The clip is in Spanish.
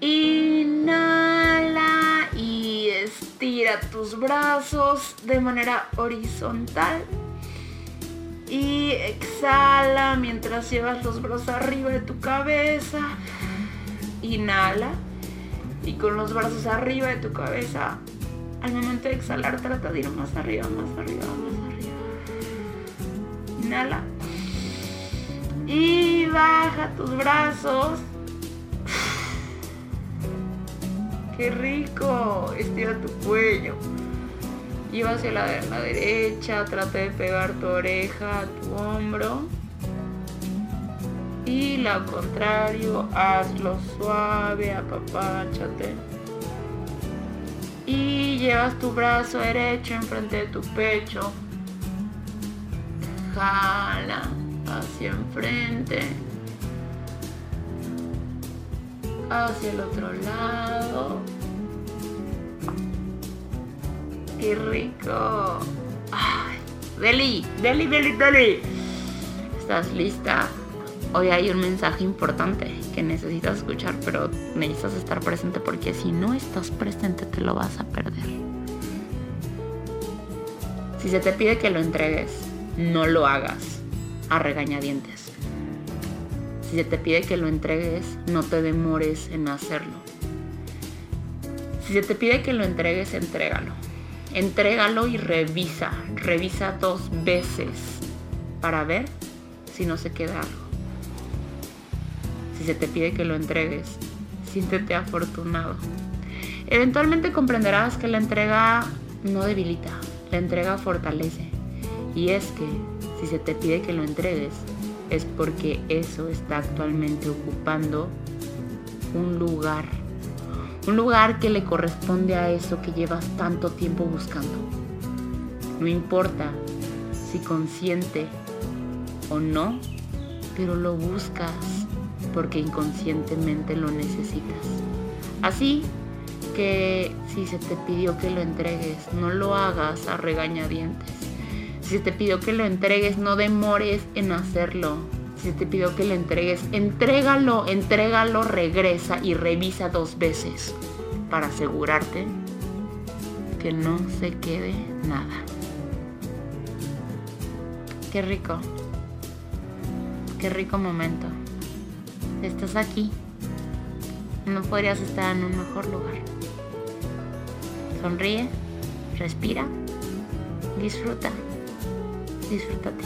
Inhala y estira tus brazos de manera horizontal. Y exhala mientras llevas los brazos arriba de tu cabeza. Inhala. Y con los brazos arriba de tu cabeza, al momento de exhalar, trata de ir más arriba, más arriba, más arriba. Inhala. Y baja tus brazos. ¡Qué rico! Estira tu cuello. Lleva hacia la, la derecha, trata de pegar tu oreja a tu hombro. Y lo contrario, hazlo suave, apapáchate. Y llevas tu brazo derecho enfrente de tu pecho. Jala hacia enfrente. Hacia el otro lado. Qué rico. Deli, Deli, Deli, Deli. ¿Estás lista? Hoy hay un mensaje importante que necesitas escuchar, pero necesitas estar presente porque si no estás presente te lo vas a perder. Si se te pide que lo entregues, no lo hagas a regañadientes. Si se te pide que lo entregues, no te demores en hacerlo. Si se te pide que lo entregues, entrégalo. Entrégalo y revisa. Revisa dos veces para ver si no se queda algo. Si se te pide que lo entregues, siéntete afortunado. Eventualmente comprenderás que la entrega no debilita, la entrega fortalece. Y es que si se te pide que lo entregues, es porque eso está actualmente ocupando un lugar. Un lugar que le corresponde a eso que llevas tanto tiempo buscando. No importa si consciente o no, pero lo buscas porque inconscientemente lo necesitas. Así que si se te pidió que lo entregues, no lo hagas a regañadientes. Si se te pidió que lo entregues, no demores en hacerlo. Se te pidió que lo entregues, entrégalo, entrégalo, regresa y revisa dos veces para asegurarte que no se quede nada. Qué rico. Qué rico momento. Estás aquí. No podrías estar en un mejor lugar. Sonríe, respira, disfruta, disfrútate.